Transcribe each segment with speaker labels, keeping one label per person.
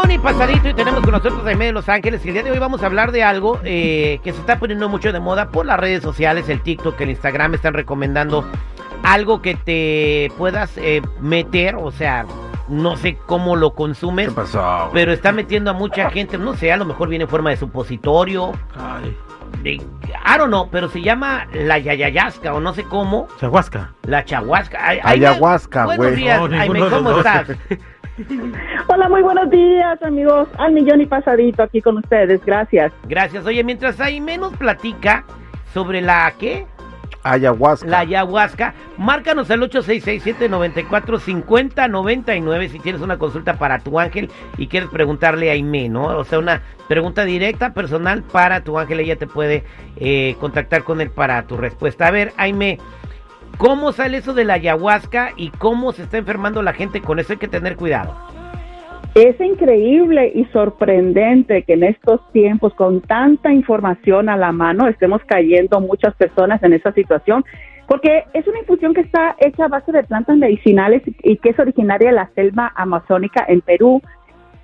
Speaker 1: aire con el terrible al millón y pasadito y tenemos con nosotros a Aime de Los Ángeles y el día de hoy vamos a hablar de algo eh, que se está poniendo mucho de moda por las redes sociales, el TikTok, el Instagram, están recomendando algo que te puedas eh, meter, o sea, no sé cómo lo consumes,
Speaker 2: ¿Qué pasó?
Speaker 1: pero está metiendo a mucha gente, no sé, a lo mejor viene en forma de supositorio,
Speaker 2: Ay,
Speaker 1: de, I don't know, pero se llama la yayayasca o no sé cómo,
Speaker 2: Chahuasca.
Speaker 1: la chahuasca. Ay-
Speaker 3: Ayahuasca,
Speaker 1: Buenos
Speaker 3: güey.
Speaker 1: días,
Speaker 2: No,
Speaker 1: ¿cómo estás?
Speaker 4: Hola, muy buenos días, amigos. Al millón y pasadito aquí con ustedes. Gracias.
Speaker 1: Gracias. Oye, mientras Aime nos platica sobre la ¿qué?
Speaker 3: Ayahuasca.
Speaker 1: La ayahuasca, márcanos al 866-794-5099 si tienes una consulta para tu ángel y quieres preguntarle a Aime, ¿no? O sea, una pregunta directa, personal para tu ángel, ella te puede eh, contactar con él para tu respuesta. A ver, Aime, ¿cómo sale eso de la ayahuasca y cómo se está enfermando la gente con eso? Hay que tener cuidado.
Speaker 4: Es increíble y sorprendente que en estos tiempos, con tanta información a la mano, estemos cayendo muchas personas en esa situación, porque es una infusión que está hecha a base de plantas medicinales y que es originaria de la selva amazónica en Perú.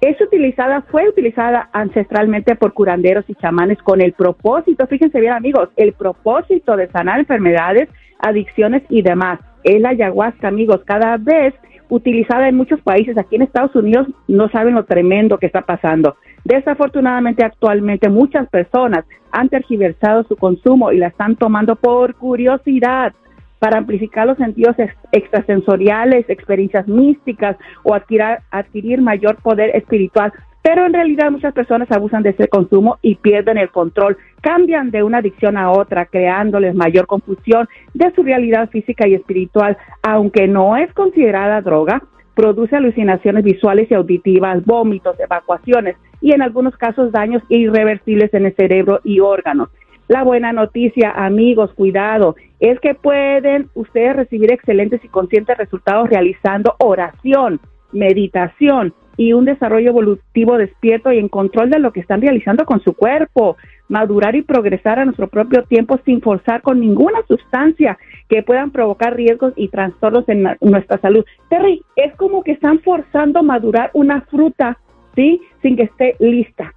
Speaker 4: Es utilizada, fue utilizada ancestralmente por curanderos y chamanes con el propósito, fíjense bien amigos, el propósito de sanar enfermedades, adicciones y demás. Es la ayahuasca, amigos, cada vez utilizada en muchos países. Aquí en Estados Unidos no saben lo tremendo que está pasando. Desafortunadamente, actualmente muchas personas han tergiversado su consumo y la están tomando por curiosidad para amplificar los sentidos ex- extrasensoriales, experiencias místicas o adquirir, adquirir mayor poder espiritual. Pero en realidad muchas personas abusan de ese consumo y pierden el control, cambian de una adicción a otra, creándoles mayor confusión de su realidad física y espiritual, aunque no es considerada droga, produce alucinaciones visuales y auditivas, vómitos, evacuaciones y en algunos casos daños irreversibles en el cerebro y órganos. La buena noticia, amigos, cuidado, es que pueden ustedes recibir excelentes y conscientes resultados realizando oración, meditación y un desarrollo evolutivo despierto y en control de lo que están realizando con su cuerpo, madurar y progresar a nuestro propio tiempo sin forzar con ninguna sustancia que puedan provocar riesgos y trastornos en nuestra salud. Terry, es como que están forzando madurar una fruta, ¿sí? Sin que esté lista.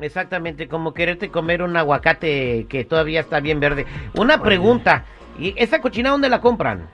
Speaker 1: Exactamente, como quererte comer un aguacate que todavía está bien verde. Una pregunta, ¿y esa cochina dónde la compran?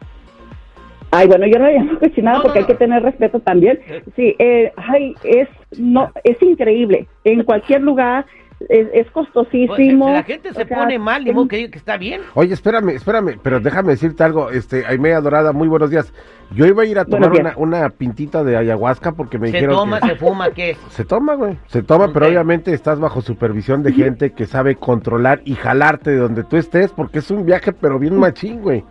Speaker 4: Ay, bueno, yo no le llamo cochinada
Speaker 1: No,
Speaker 4: porque
Speaker 1: no,
Speaker 4: hay que tener respeto también. Sí, eh, ay, es no, es increíble. En cualquier lugar es, es
Speaker 1: Pues,
Speaker 4: costosísimo.
Speaker 1: la gente se
Speaker 4: O sea,
Speaker 1: pone mal,
Speaker 4: es-
Speaker 1: modo que está bien.
Speaker 3: Oye, espérame, espérame, pero déjame decirte algo, este, Aime Adorada, muy buenos días. Yo iba a ir a tomar una, una pintita de ayahuasca porque me
Speaker 1: Se
Speaker 3: dijeron
Speaker 1: toma,
Speaker 3: que...
Speaker 1: se fuma, ¿qué es?
Speaker 3: Se toma, güey. Se toma, pero obviamente estás bajo supervisión de gente que sabe controlar y jalarte de donde tú estés, porque es un viaje, pero bien machín, güey.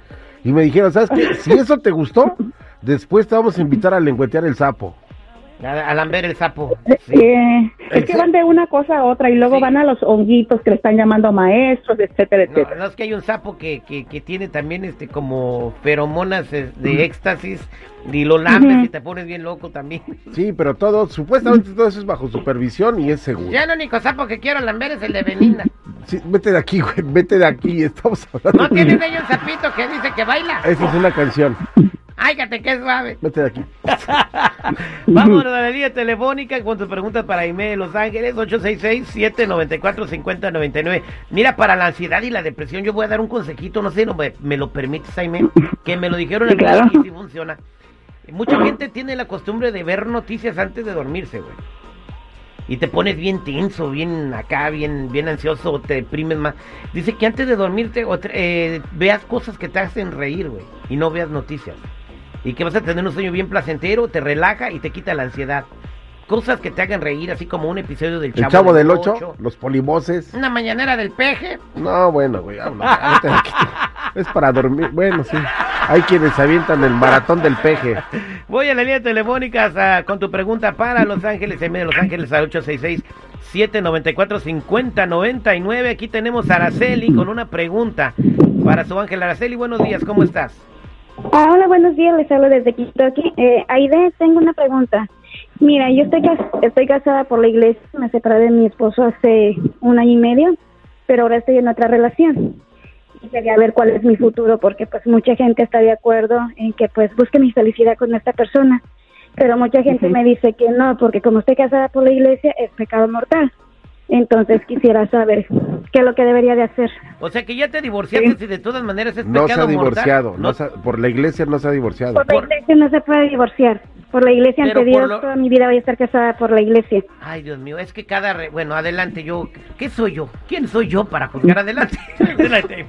Speaker 3: Y me dijeron, ¿sabes qué? Si eso te gustó, después te vamos a invitar a lengüetear el sapo.
Speaker 1: A, a lamber el sapo. Sí.
Speaker 4: Eh, es que van de una cosa a otra y luego
Speaker 1: Sí.
Speaker 4: van a los honguitos que le están llamando maestros, etcétera, etcétera.
Speaker 1: no, es que hay un sapo que, que, que tiene también este como feromonas eh, de éxtasis y lo lambes y te pones bien loco también.
Speaker 3: Sí, pero todo, supuestamente todo eso es bajo supervisión y es seguro.
Speaker 1: Ya el único sapo que quiero lamber es el de Belinda.
Speaker 3: Sí, vete de aquí, güey, vete de aquí, estamos hablando.
Speaker 1: ¿No tienen ellos un sapito que dice que baila?
Speaker 3: Esa es una canción,
Speaker 1: Ay, que qué suave.
Speaker 3: vete de aquí.
Speaker 1: Vamos a la línea telefónica con tus preguntas para Aime de Los Ángeles, 866-794-5099. Mira, para la ansiedad y la depresión, yo voy a dar un consejito, no sé no me, me lo permites, Aime, que me lo dijeron mí
Speaker 4: claro.
Speaker 1: y sí funciona. Mucha gente tiene la costumbre de ver noticias antes de dormirse, güey. Y te pones bien tenso, bien acá, bien, bien ansioso, o te deprimes más. Dice que antes de dormirte o te- eh, veas cosas que te hacen reír, güey, y no veas noticias y que vas a tener un sueño bien placentero, te relaja y te quita la ansiedad. Cosas que te hagan reír, así como un episodio del
Speaker 3: El
Speaker 1: Chavo,
Speaker 3: chavo del 8, los poliboses.
Speaker 1: Una mañanera del peje.
Speaker 3: No, bueno, güey, aquí. Es para dormir, bueno, sí. Hay quienes avientan el maratón del peje.
Speaker 1: Voy a la línea telefónica con tu pregunta para Los Ángeles, en medio de Los Ángeles al 866-794-5099. Aquí tenemos a Araceli con una pregunta para su ángel. Araceli, buenos días, ¿cómo estás?
Speaker 5: Ah, hola, buenos días, les hablo desde Kentucky. Eh, Aide, tengo una pregunta. Mira, yo estoy, cas- estoy casada por la iglesia, me separé de mi esposo hace un año y medio, pero ahora estoy en otra relación. Y quería ver cuál es mi futuro, porque pues mucha gente está de acuerdo en que pues busque mi felicidad con esta persona. pero mucha gente me dice que no, porque como estoy casada por la iglesia es pecado mortal. Entonces quisiera saber qué es lo que debería de hacer.
Speaker 1: O sea que ya te divorciaste y de todas maneras es
Speaker 3: No se ha divorciado,
Speaker 1: mortal.
Speaker 3: no se ha- por la iglesia no se ha divorciado.
Speaker 5: Por la iglesia no se puede divorciar. Por la iglesia
Speaker 1: Pero
Speaker 5: ante Dios
Speaker 1: lo-
Speaker 5: toda mi vida voy a estar casada por la iglesia.
Speaker 1: Ay, Dios mío, es que cada... re- Bueno, adelante, yo... ¿Qué soy yo? ¿Quién soy yo para juzgar adelante? adelante.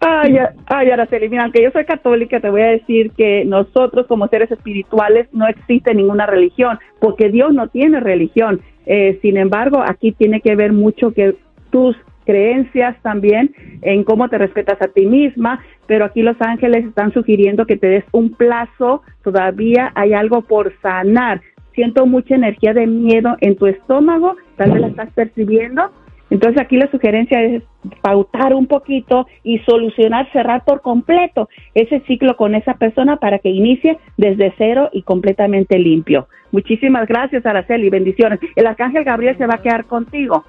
Speaker 4: Ay, ay, Araceli, mira, aunque yo soy católica, te voy a decir que nosotros como seres espirituales no existe ninguna religión, porque Dios no tiene religión. Eh, sin embargo, aquí tiene que ver mucho que tus creencias también en cómo te respetas a ti misma, pero aquí los ángeles están sugiriendo que te des un plazo, todavía hay algo por sanar. Siento mucha energía de miedo en tu estómago, tal vez la estás percibiendo, entonces aquí la sugerencia es pautar un poquito y solucionar, cerrar por completo ese ciclo con esa persona para que inicie desde cero y completamente limpio. Muchísimas gracias, Araceli, bendiciones. El arcángel Gabriel se va a quedar contigo.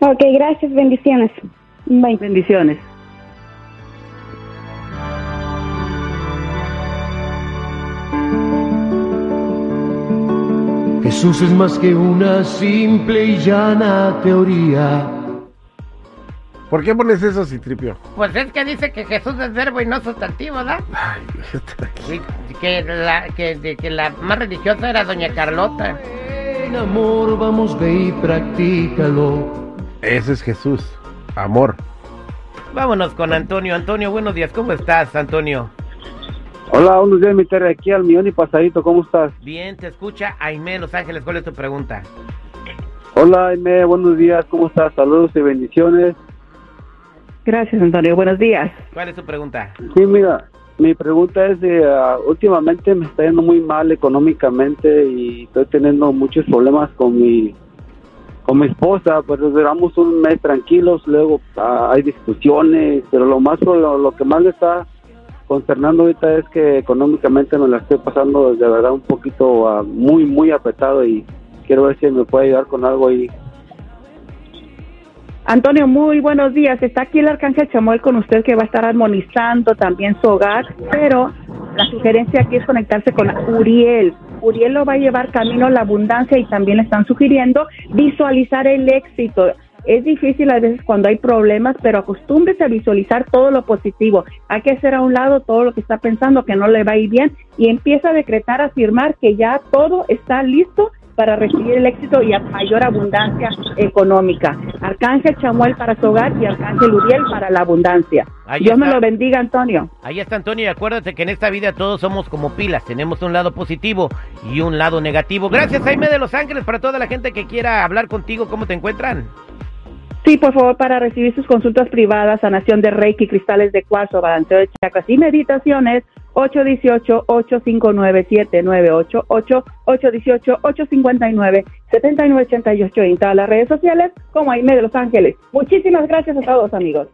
Speaker 5: Ok, gracias, bendiciones. Bye.
Speaker 4: Bendiciones.
Speaker 2: Jesús es más que una simple y llana teoría.
Speaker 3: ¿Por qué pones eso, Citripio?
Speaker 1: Pues es que dice que Jesús es verbo y no sustantivo, ¿verdad?
Speaker 3: Ay,
Speaker 1: Y que la, que, de- que la más religiosa era Doña Carlota.
Speaker 2: En amor, vamos, ve y practícalo.
Speaker 3: ese es Jesús, amor.
Speaker 1: Vámonos con Antonio. Antonio, buenos días. ¿Cómo estás, Antonio?
Speaker 6: Hola, buenos días, mi Terry, aquí al millón y pasadito, ¿cómo estás?
Speaker 1: Bien, te escucha Aime de Los Ángeles. ¿Cuál es tu pregunta?
Speaker 6: Hola, Aime, buenos días, ¿cómo estás? Saludos y bendiciones.
Speaker 4: Gracias, Antonio. Buenos días.
Speaker 1: ¿Cuál es tu pregunta?
Speaker 6: Sí, mira, mi pregunta es de, ah, últimamente me está yendo muy mal económicamente y estoy teniendo muchos problemas con mi con mi esposa, pues duramos un mes tranquilos, luego ah, hay discusiones, pero lo más lo, lo que más me está concernando ahorita es que económicamente me la estoy pasando de verdad un poquito ah, muy muy apretado y quiero ver si me puede ayudar con algo ahí.
Speaker 4: Antonio, muy buenos días. Está aquí el arcángel Chamuel con usted que va a estar armonizando también su hogar, pero la sugerencia aquí es conectarse con Uriel. Uriel lo va a llevar camino a la abundancia y también le están sugiriendo visualizar el éxito. Es difícil a veces cuando hay problemas, pero acostúmbrese a visualizar todo lo positivo. Hay que hacer a un lado todo lo que está pensando que no le va a ir bien y empieza a decretar, afirmar que ya todo está listo para recibir el éxito y a mayor abundancia económica. Arcángel Chamuel para su hogar y Arcángel Uriel para la abundancia.
Speaker 1: Ahí
Speaker 4: Dios me lo bendiga, Antonio.
Speaker 1: Ahí está Antonio y acuérdate que en esta vida todos somos como pilas, tenemos un lado positivo y un lado negativo. Gracias Jaime de Los Ángeles para toda la gente que quiera hablar contigo, ¿cómo te encuentran?
Speaker 4: Sí, por favor, para recibir sus consultas privadas, sanación de Reiki, cristales de cuarzo, balanceo de chakras y meditaciones, 818-859-7988, 818-859-7988 en todas las redes sociales como Aime de Los Ángeles. Muchísimas gracias a todos, amigos.